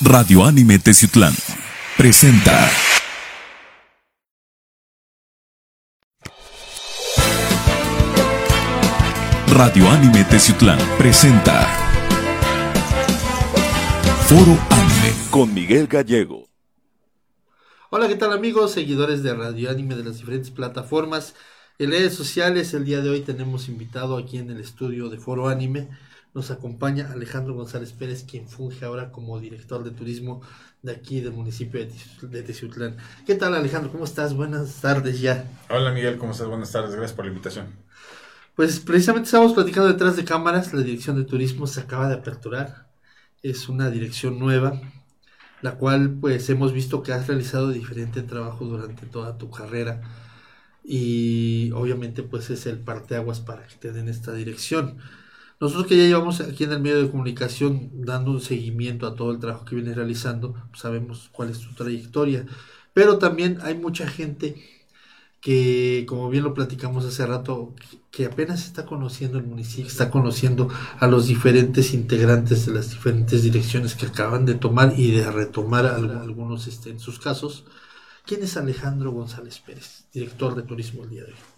Radio Anime Teciutlán presenta. Radio Anime Teciutlán presenta. Foro Anime con Miguel Gallego. Hola, ¿qué tal amigos, seguidores de Radio Anime de las diferentes plataformas? En redes sociales, el día de hoy tenemos invitado aquí en el estudio de Foro Anime. Nos acompaña Alejandro González Pérez, quien funge ahora como director de turismo de aquí del municipio de Teciutlán. ¿Qué tal Alejandro? ¿Cómo estás? Buenas tardes ya. Hola Miguel, ¿cómo estás? Buenas tardes, gracias por la invitación. Pues precisamente estamos platicando detrás de cámaras, la dirección de turismo se acaba de aperturar, es una dirección nueva, la cual pues hemos visto que has realizado diferente trabajo durante toda tu carrera y obviamente pues es el parteaguas para que te den esta dirección. Nosotros que ya llevamos aquí en el medio de comunicación dando un seguimiento a todo el trabajo que vienes realizando, pues, sabemos cuál es tu trayectoria, pero también hay mucha gente que, como bien lo platicamos hace rato, que apenas está conociendo el municipio, está conociendo a los diferentes integrantes de las diferentes direcciones que acaban de tomar y de retomar algunos este, en sus casos. ¿Quién es Alejandro González Pérez, director de turismo el día de hoy?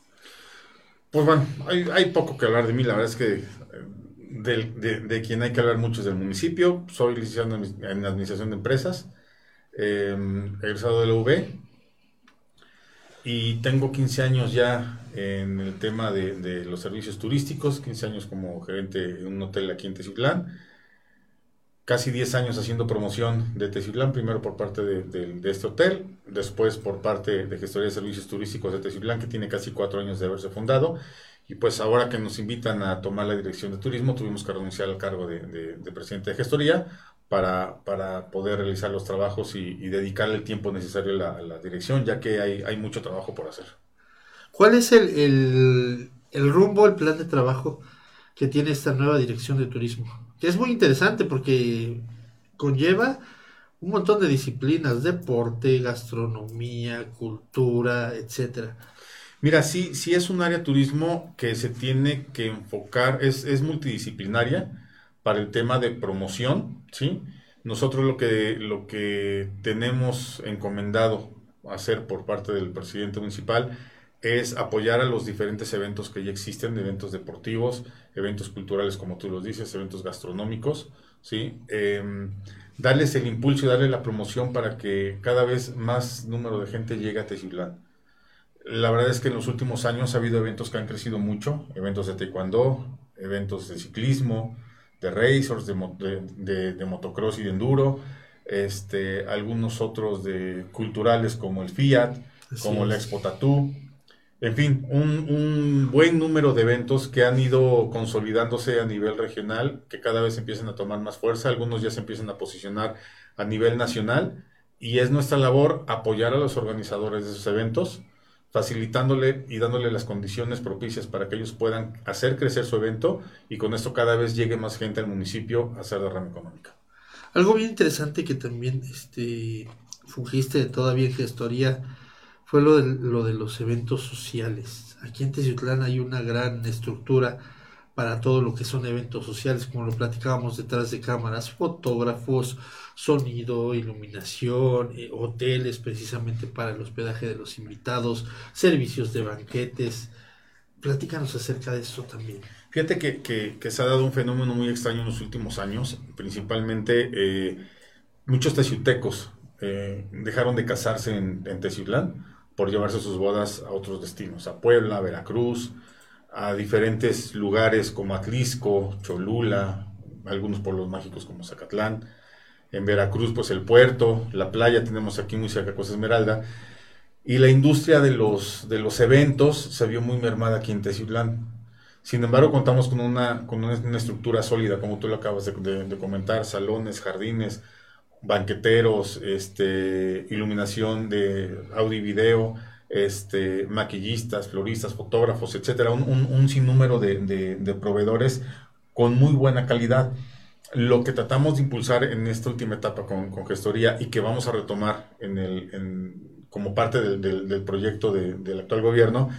Pues bueno, hay, poco que hablar de mí, la verdad es que eh, de, quien hay que hablar mucho es del municipio, soy licenciado en, Administración de Empresas, eh, egresado de la UB, y tengo 15 años ya en el tema de, los servicios turísticos, 15 años como gerente en un hotel aquí en Teciutlán, casi 10 años haciendo promoción de Teciutlán, primero por parte de, este hotel, después por parte de Gestoría de Servicios Turísticos de Teciutlán, que tiene casi 4 años de haberse fundado, y pues ahora que nos invitan a tomar la dirección de turismo, tuvimos que renunciar al cargo de, presidente de gestoría para, poder realizar los trabajos y, dedicarle el tiempo necesario a la, dirección, ya que hay, mucho trabajo por hacer. ¿Cuál es el, rumbo, el plan de trabajo que tiene esta nueva dirección de turismo? Que es muy interesante porque conlleva un montón de disciplinas, deporte, gastronomía, cultura, etcétera. Mira, sí, sí es un área turismo que se tiene que enfocar, es, es multidisciplinaria para el tema de promoción, ¿sí? Nosotros lo que, lo que tenemos encomendado hacer por parte del presidente municipal es apoyar a los diferentes eventos que ya existen, eventos deportivos, eventos culturales, como tú los dices, eventos gastronómicos, ¿sí? Em, darles el impulso y darle la promoción para que cada vez más número de gente llegue a Teciutlán. La verdad es que en los últimos años ha habido eventos que han crecido mucho, eventos de taekwondo, eventos de ciclismo, de racers, de, de, motocross y de enduro, este, algunos otros de culturales como el Fiat, como la Expo Tattoo, en fin, un, buen número de eventos que han ido consolidándose a nivel regional, que cada vez empiezan a tomar más fuerza, algunos ya se empiezan a posicionar a nivel nacional y es nuestra labor apoyar a los organizadores de esos eventos, facilitándole y dándole las condiciones propicias para que ellos puedan hacer crecer su evento y con esto cada vez llegue más gente al municipio a hacer derrama económica. Algo bien interesante que también este, fungiste todavía en gestoría fue lo de, lo de los eventos sociales. Aquí en Teciutlán hay una gran estructura para todo lo que son eventos sociales, como lo platicábamos detrás de cámaras, fotógrafos, sonido, iluminación, eh, hoteles precisamente para el hospedaje de los invitados, servicios de banquetes. Platícanos acerca de eso también. Fíjate que, se ha dado un fenómeno muy extraño en los últimos años, principalmente eh, muchos teciutecos eh, dejaron de casarse en, en por llevarse sus bodas a otros destinos, a Puebla, a Veracruz, a diferentes lugares como Atlisco, Cholula, algunos pueblos mágicos como Zacatlán, en Veracruz pues el puerto, la playa tenemos aquí muy cerca Cosa Esmeralda, y la industria de los, de los eventos se vio muy mermada aquí en Teciutlán. Sin embargo, contamos con una, con una, estructura sólida, como tú lo acabas de, comentar, salones, jardines, banqueteros, este, iluminación de audio y video, este, maquillistas, floristas, fotógrafos, etcétera, un, un, sinnúmero de, proveedores con muy buena calidad. Lo que tratamos de impulsar en esta última etapa con, gestoría y que vamos a retomar en el, como parte del, proyecto del actual gobierno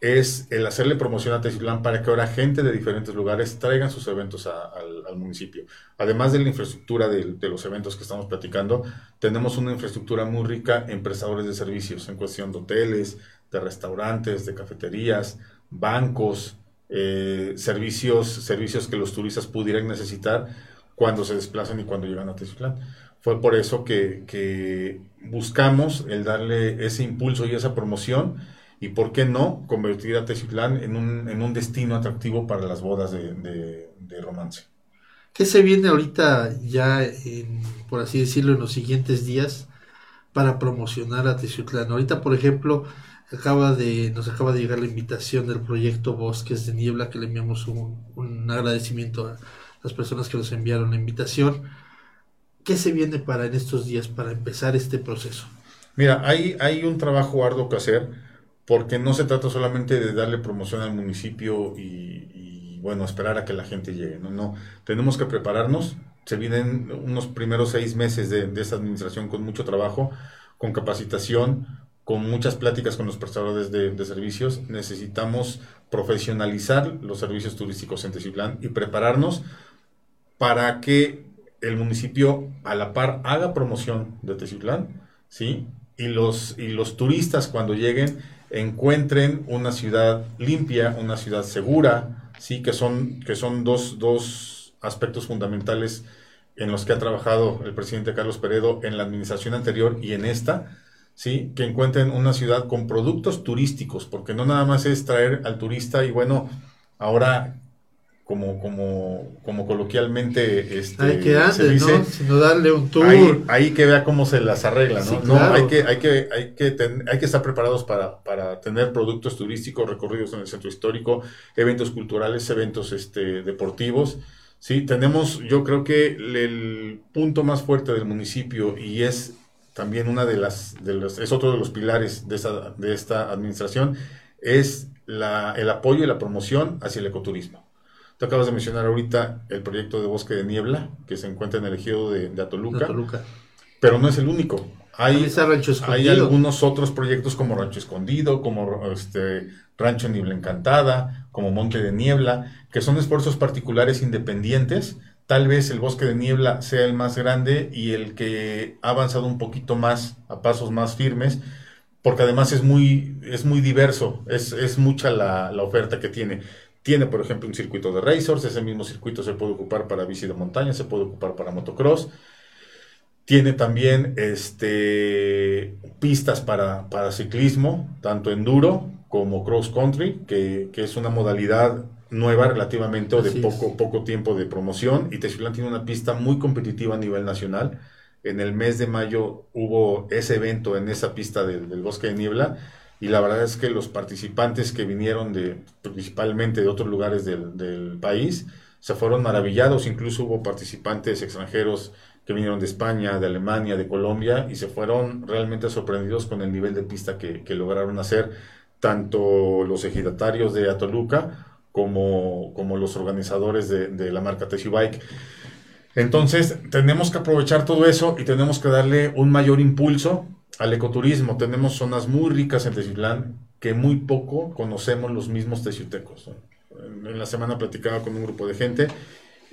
es el hacerle promoción a Teciutlán para que ahora gente de diferentes lugares traigan sus eventos al, municipio. Además de la infraestructura de, los eventos que estamos platicando, tenemos una infraestructura muy rica en prestadores de servicios, en cuestión de hoteles, de restaurantes, de cafeterías, bancos, eh, servicios, servicios que los turistas pudieran necesitar cuando se desplazan y cuando llegan a Teciutlán. Fue por eso que, que buscamos el darle ese impulso y esa promoción y por qué no convertir a Teciutlán en un, en un destino atractivo para las bodas de, romance. ¿Qué se viene ahorita ya, por así decirlo, en los siguientes días para promocionar a Teciutlán? Ahorita, por ejemplo, acaba de, nos acaba de llegar la invitación del proyecto Bosques de Niebla, que le enviamos un, un agradecimiento a las personas que nos enviaron la invitación. ¿Qué se viene para en estos días para empezar este proceso? Mira, hay, hay un trabajo arduo que hacer porque no se trata solamente de darle promoción al municipio y, bueno, esperar a que la gente llegue, no, no, tenemos que prepararnos, se vienen unos primeros seis meses de, esta administración con mucho trabajo, con capacitación, con muchas pláticas con los prestadores de, servicios, necesitamos profesionalizar los servicios turísticos en Teciutlán y prepararnos para que el municipio a la par haga promoción de Teciutlán, ¿sí? Y los, y los turistas cuando lleguen encuentren una ciudad limpia, una ciudad segura, sí, que son, que son dos, dos aspectos fundamentales en los que ha trabajado el presidente Carlos Peredo en la administración anterior y en esta, ¿sí? que encuentren una ciudad con productos turísticos, porque no nada más es traer al turista y bueno, ahora como, como, como coloquialmente este, hay que se dice, ¿no? Sino darle un tour. Ahí, que vea cómo se las arregla, ¿no? no hay, que, hay, que, hay, que hay que estar preparados para, para, tener productos turísticos, recorridos en el centro histórico, eventos culturales, eventos este, deportivos. Sí, tenemos, yo creo que el, punto más fuerte del municipio y es también una de las, de los, es otro de los pilares de esta, de esta administración, es la, el apoyo y la promoción hacia el ecoturismo. Tú acabas de mencionar ahorita el proyecto de Bosque de Niebla, que se encuentra en el ejido de, Atoluca, Pero no es el único. Hay, hay algunos otros proyectos como Rancho Escondido, como este, Rancho Niebla Encantada, como Monte de Niebla, que son esfuerzos particulares independientes. Tal vez el Bosque de Niebla sea el más grande y el que ha avanzado un poquito más, a pasos más firmes, porque además es muy, es muy diverso, es, es mucha la, la oferta que tiene. Tiene, por ejemplo, un circuito de racers, ese mismo circuito se puede ocupar para bici de montaña, se puede ocupar para motocross. Tiene también este, pistas para, para ciclismo, tanto enduro como cross country, que, que, es una modalidad nueva relativamente o de poco, poco tiempo de promoción. Y Texilán tiene una pista muy competitiva a nivel nacional. En el mes de mayo hubo ese evento en esa pista del, del Bosque de Niebla y la verdad es que los participantes que vinieron de principalmente de otros lugares del, país se fueron maravillados, incluso hubo participantes extranjeros que vinieron de España, de Alemania, de Colombia y se fueron realmente sorprendidos con el nivel de pista que, lograron hacer tanto los ejidatarios de Atoluca como, los organizadores de, la marca Tessue Bike. Entonces, tenemos que aprovechar todo eso y tenemos que darle un mayor impulso al ecoturismo. Tenemos zonas muy ricas en Teciutlán que muy poco conocemos los mismos teciutecos. En la semana platicaba con un grupo de gente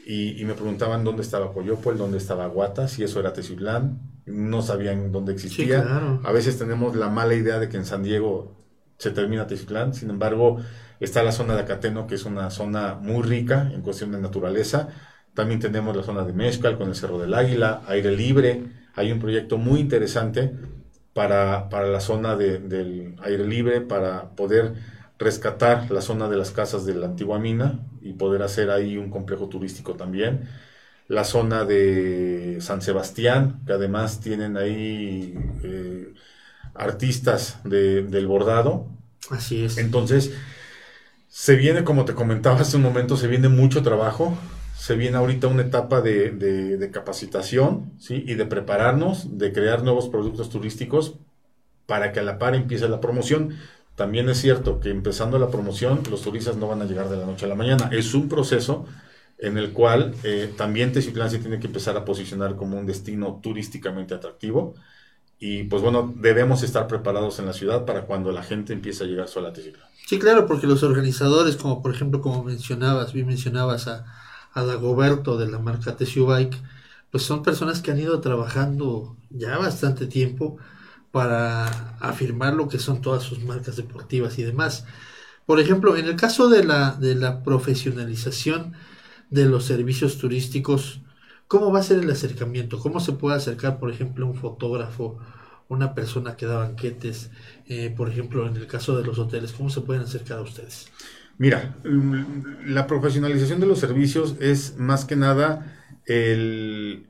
y, me preguntaban dónde estaba Coyopol, dónde estaba Guata, si eso era Teciutlán, no sabían dónde existía. A veces tenemos la mala idea de que en San Diego se termina Teciutlán, sin embargo está la zona de Acateno, que es una zona muy rica en cuestión de naturaleza. También tenemos la zona de Mezcal con el Cerro del Águila, aire libre. Hay un proyecto muy interesante para, para la zona del aire libre, para poder rescatar la zona de las casas de la antigua mina y poder hacer ahí un complejo turístico también. La zona de San Sebastián, que además tienen ahí eh, artistas del bordado. Así es. Entonces, se viene, como te comentaba hace un momento, se viene mucho trabajo se viene ahorita una etapa de, capacitación ¿sí? y de prepararnos, de crear nuevos productos turísticos para que a la par empiece la promoción. También es cierto que empezando la promoción, los turistas no van a llegar de la noche a la mañana. Es un proceso en el cual eh, también Teciutlán se tiene que empezar a posicionar como un destino turísticamente atractivo y pues bueno, debemos estar preparados en la ciudad para cuando la gente empiece a llegar sola a Teciutlán. Sí, claro, porque los organizadores, como por ejemplo, como mencionabas, bien mencionabas a Dagoberto de la marca TCU Bike, pues son personas que han ido trabajando ya bastante tiempo para afirmar lo que son todas sus marcas deportivas y demás. Por ejemplo, en el caso de la, de la profesionalización de los servicios turísticos, ¿cómo va a ser el acercamiento? ¿Cómo se puede acercar, por ejemplo, un fotógrafo, una persona que da banquetes, eh, por ejemplo, en el caso de los hoteles, ¿cómo se pueden acercar a ustedes? Mira, mm, la profesionalización de los servicios es más que nada el,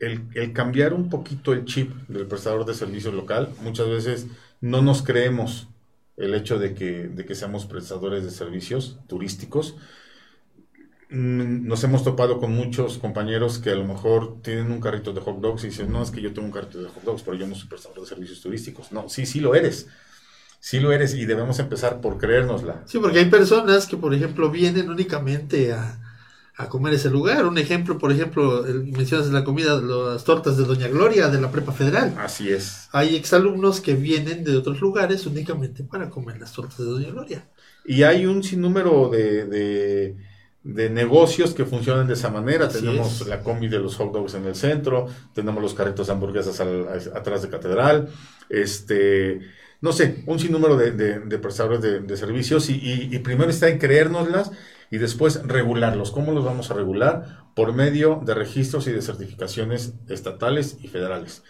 cambiar un poquito el chip del prestador de servicios local. Muchas veces no nos creemos el hecho de que, de que seamos prestadores de servicios turísticos. Mm, nos hemos topado con muchos compañeros que a lo mejor tienen un carrito de hot dogs y dicen, no, es que yo tengo un carrito de hot dogs, pero yo no soy prestador de servicios turísticos. No, sí, sí lo eres sí lo eres y debemos empezar por creérnosla. Sí, porque hay personas que, por ejemplo, vienen únicamente a, comer ese lugar. Un ejemplo, por ejemplo, mencionas la comida, las tortas de Doña Gloria de la Prepa Federal. Así es. Hay exalumnos que vienen de otros lugares únicamente para comer las tortas de Doña Gloria. Y hay un sinnúmero de, de, negocios que funcionan de esa manera. tenemos la combi de los hot dogs en el centro, tenemos los carritos de hamburguesas atrás de Catedral, este no sé, un sinnúmero de, de, prestadores de, servicios y, primero está en creérnoslas y después regularlos. ¿Cómo los vamos a regular? Por medio de registros y de certificaciones estatales y federales.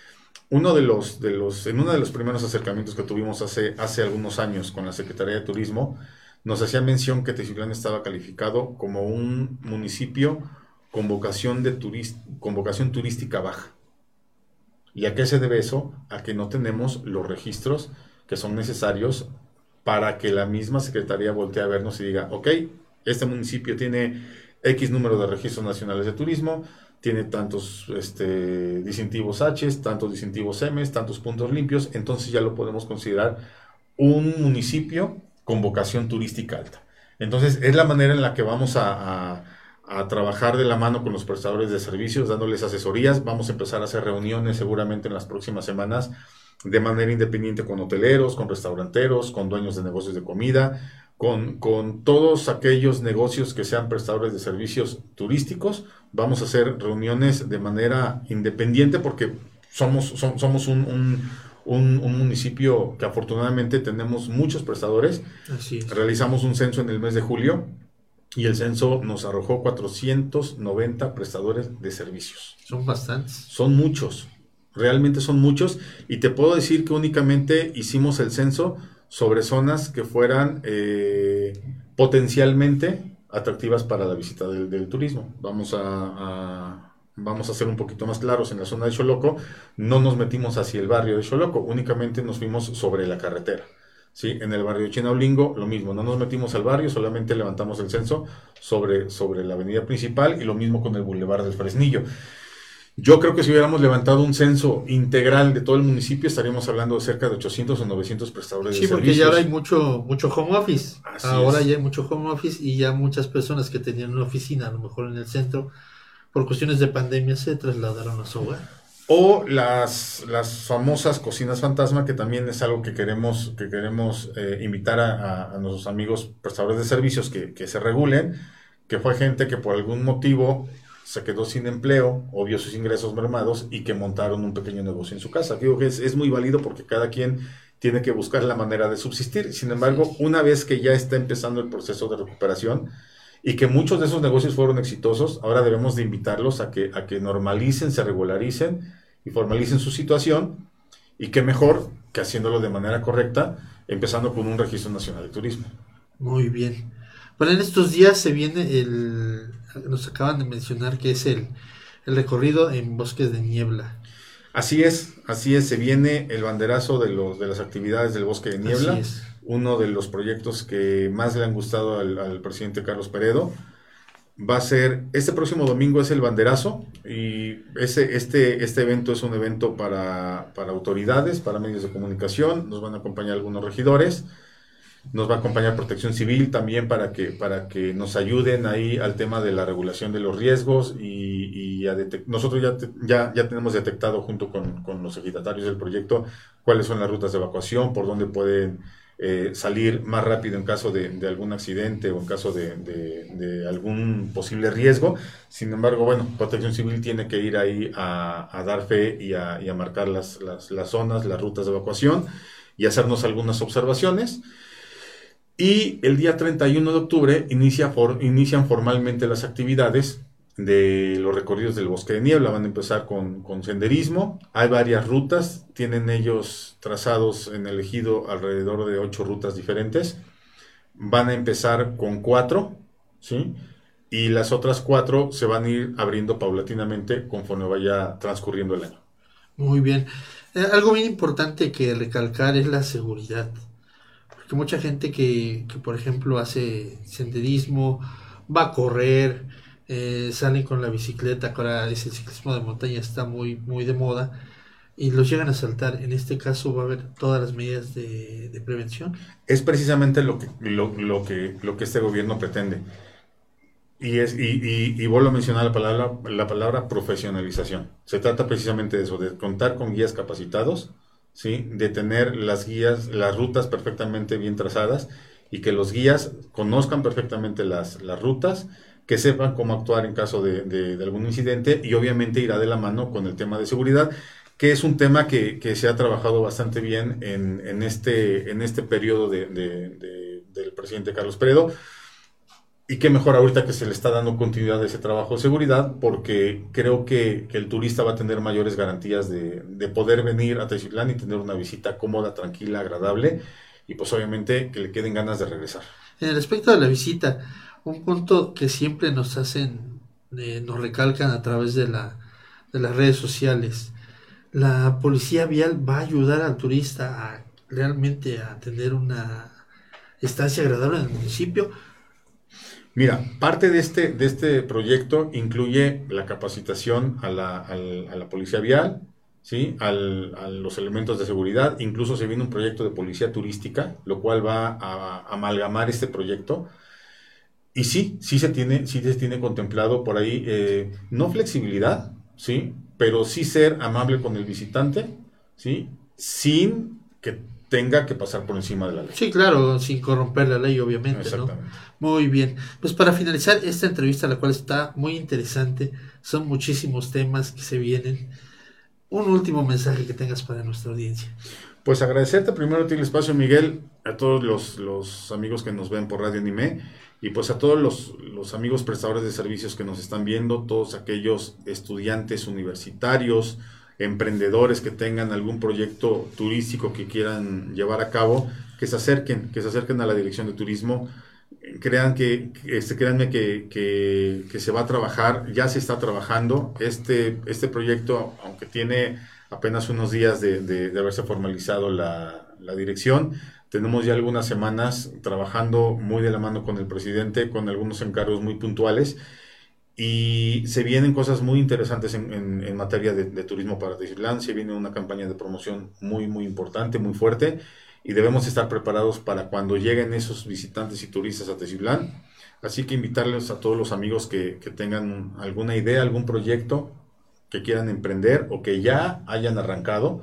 Uno de los, de los, en uno de los primeros acercamientos que tuvimos hace, hace algunos años con la Secretaría de Turismo, nos hacía mención que Teciutlán estaba calificado como un municipio con vocación, de con vocación turística baja. ¿Y a qué se debe eso? A que no tenemos los registros son necesarios para que la misma Secretaría voltee a vernos y diga, ok, este municipio tiene X número de registros nacionales de turismo, tiene tantos este, distintivos H, tantos distintivos M, tantos puntos limpios, entonces ya lo podemos considerar un municipio con vocación turística alta. Entonces es la manera en la que vamos a, a trabajar de la mano con los prestadores de servicios, dándoles asesorías. Vamos a empezar a hacer reuniones seguramente en las próximas semanas de manera independiente con hoteleros, con restauranteros, con dueños de negocios de comida, con, con, todos aquellos negocios que sean prestadores de servicios turísticos. Vamos a hacer reuniones de manera independiente porque somos, somos un, municipio que afortunadamente tenemos muchos prestadores. Realizamos un censo en el mes de julio y el censo nos arrojó 490 prestadores de servicios. Son bastantes. Son muchos realmente son muchos y te puedo decir que únicamente hicimos el censo sobre zonas que fueran eh, potencialmente atractivas para la visita del, turismo. Vamos a, vamos a ser un poquito más claros en la zona de Choloco, no nos metimos hacia el barrio de Choloco, únicamente nos fuimos sobre la carretera. ¿sí? En el barrio de Chinaulingo, lo mismo, no nos metimos al barrio, solamente levantamos el censo sobre, sobre la avenida principal y lo mismo con el bulevar del Fresnillo. Yo creo que si hubiéramos levantado un censo integral de todo el municipio, estaríamos hablando de cerca de 800 o 900 prestadores de servicios. Sí, porque ya ahora hay mucho, mucho home office. ahora ya hay mucho home office y ya muchas personas que tenían una oficina, a lo mejor en el centro, por cuestiones de pandemia, se trasladaron a su hogar. O las, las famosas cocinas fantasma, que también es algo que queremos, que queremos eh, invitar a, nuestros amigos prestadores de servicios que, que se regulen, que fue gente que por algún motivo se quedó sin empleo o vio sus ingresos mermados y que montaron un pequeño negocio en su casa. Digo que es, muy válido porque cada quien tiene que buscar la manera de subsistir. Sin embargo, una vez que ya está empezando el proceso de recuperación y que muchos de esos negocios fueron exitosos, ahora debemos de invitarlos a que, a que normalicen, se regularicen y formalicen su situación y que mejor que haciéndolo de manera correcta, empezando con un registro nacional de turismo. Muy bien. Bueno, en estos días se viene el, nos acaban de mencionar que es el, el recorrido en bosques de niebla. Así es, así es, se viene el banderazo de, los, de las actividades del bosque de niebla, uno de los proyectos que más le han gustado al, presidente Carlos Peredo. Va a ser, este próximo domingo es el banderazo y ese, este, este evento es un evento para, para autoridades, para medios de comunicación, nos van a acompañar algunos regidores nos va a acompañar Protección Civil también para que, para que nos ayuden ahí al tema de la regulación de los riesgos y, nosotros ya, ya, ya tenemos detectado junto con, con los ejidatarios del proyecto cuáles son las rutas de evacuación, por dónde pueden eh, salir más rápido en caso de, algún accidente o en caso de, algún posible riesgo. Sin embargo, bueno, Protección Civil tiene que ir ahí a, dar fe y a, marcar las, las, zonas, las rutas de evacuación y hacernos algunas observaciones. Y el día 31 de octubre inicia inician formalmente las actividades de los recorridos del bosque de niebla. Van a empezar con, senderismo. Hay varias rutas. Tienen ellos trazados en el ejido alrededor de ocho rutas diferentes. Van a empezar con cuatro, ¿sí? Y las otras cuatro se van a ir abriendo paulatinamente conforme vaya transcurriendo el año. Muy bien. Eh, algo bien importante que recalcar es la seguridad. Porque mucha gente que, que por ejemplo, hace senderismo, va a correr, eh, salen con la bicicleta, que ahora ese ciclismo de montaña está muy, muy de moda, y los llegan a saltar. En este caso va a haber todas las medidas de, prevención. Es precisamente lo que, lo, que, lo que este gobierno pretende. Y, es, y, y, vuelvo a mencionar la palabra, la palabra profesionalización. Se trata precisamente de eso, de contar con guías capacitados, ¿sí? de tener las guías, las rutas perfectamente bien trazadas y que los guías conozcan perfectamente las, las rutas que sepan cómo actuar en caso de, algún incidente y obviamente irá de la mano con el tema de seguridad, que es un tema que, se ha trabajado bastante bien en, este, en este periodo del presidente Carlos Peredo. Y qué mejor ahorita que se le está dando continuidad a ese trabajo de seguridad, porque creo que, el turista va a tener mayores garantías de, poder venir a Teziutlán y tener una visita cómoda, tranquila, agradable, y pues obviamente que le queden ganas de regresar. En el aspecto de la visita, un punto que siempre nos hacen, eh, nos recalcan a través de, la, de las redes sociales. La policía vial va a ayudar al turista a realmente a tener una estancia agradable en el municipio. Mira, parte de este, de este proyecto incluye la capacitación a la, a la policía vial, ¿sí? Al, a los elementos de seguridad. Incluso se viene un proyecto de policía turística, lo cual va a amalgamar este proyecto y sí, sí se tiene, sí se tiene contemplado por ahí, eh, no flexibilidad, ¿sí? Pero sí ser amable con el visitante, ¿sí? Sin que tenga que pasar por encima de la ley. Sí, claro, sin corromper la ley, obviamente, ¿no? Muy bien. Pues para finalizar esta entrevista, la cual está muy interesante, son muchísimos temas que se vienen. Un último mensaje que tengas para nuestra audiencia. Pues agradecerte primero el espacio, Miguel, a todos los, los amigos que nos ven por Radio Anime y pues a todos los, amigos prestadores de servicios que nos están viendo, todos aquellos estudiantes universitarios, emprendedores que tengan algún proyecto turístico que quieran llevar a cabo, que se acerquen, que se acerquen a la dirección de turismo. Crean que, este, créanme que, que, se va a trabajar, ya se está trabajando. Este, este proyecto, aunque tiene apenas unos días de, de, haberse formalizado la, la dirección, tenemos ya algunas semanas trabajando muy de la mano con el presidente, con algunos encargos muy puntuales y se vienen cosas muy interesantes en, materia de, turismo para Teciutlán. Se viene una campaña de promoción muy, muy importante, muy fuerte y debemos estar preparados para cuando lleguen esos visitantes y turistas a Teciutlán. Así que invitarles a todos los amigos que, que tengan alguna idea, algún proyecto que quieran emprender o que ya hayan arrancado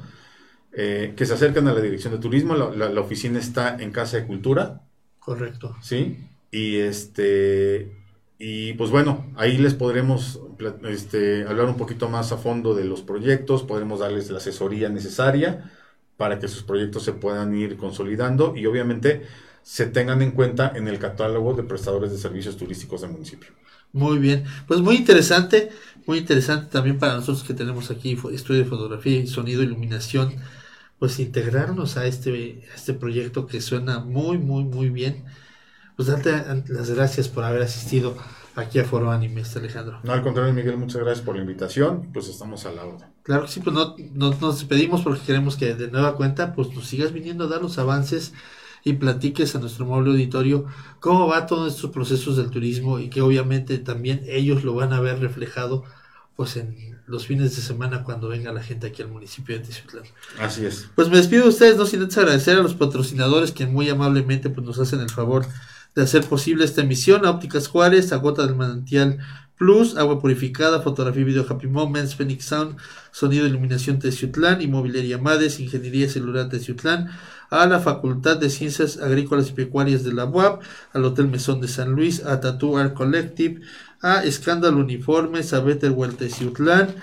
eh, que se acercan a la dirección de turismo. La, oficina está en Casa de Cultura. Correcto. Sí. Y este. Y pues bueno, ahí les podremos este, hablar un poquito más a fondo de los proyectos, podremos darles la asesoría necesaria para que sus proyectos se puedan ir consolidando y obviamente se tengan en cuenta en el catálogo de prestadores de servicios turísticos del municipio. Muy bien, pues muy interesante, muy interesante también para nosotros que tenemos aquí estudio de fotografía y sonido, iluminación pues integrarnos a este, este proyecto que suena muy, muy, muy bien. Pues darte las gracias por haber asistido aquí a Foro Anime, este Alejandro. No, al contrario, Miguel, muchas gracias por la invitación. Pues estamos a la orden. Claro que sí, pues no, nos despedimos porque queremos que de nueva cuenta pues nos sigas viniendo a dar los avances y platiques a nuestro móvil auditorio cómo va todos estos procesos del turismo y que obviamente también ellos lo van a ver reflejado pues en los fines de semana cuando venga la gente aquí al municipio de Teciutlán. Así es. Pues me despido de ustedes, no sin antes agradecer a los patrocinadores que muy amablemente pues, nos hacen el favor de hacer posible esta emisión, a Ópticas Juárez, a Gota del Manantial Plus, Agua Purificada, Fotografía y Video Happy Moments, Phoenix Sound, Sonido e Iluminación Teciutlán, Inmobiliaria Mades, Ingeniería Celular Teciutlán, a la Facultad de Ciencias Agrícolas y Pecuarias de la UAP, al Hotel Mesón de San Luis, a Tattoo Art Collective, a Escándalo Uniformes, a Better Well Teciutlán,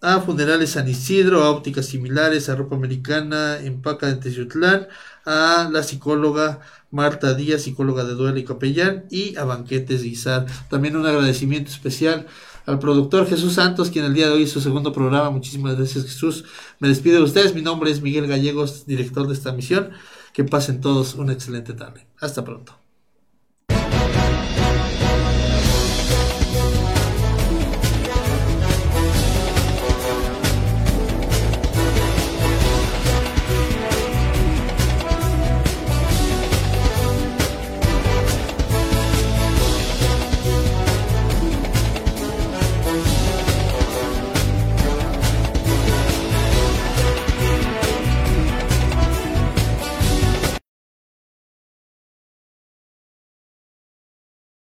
a Funerales San Isidro, a Ópticas Similares, a Ropa Americana, Empaca de Teciutlán, a la psicóloga Marta Díaz, psicóloga de duelo y capellán, y a Banquetes Guizar. También un agradecimiento especial al productor Jesús Santos, quien el día de hoy hizo su segundo programa. Muchísimas gracias Jesús. Me despido de ustedes. Mi nombre es Miguel Gallegos, director de esta misión. Que pasen todos una excelente tarde. Hasta pronto.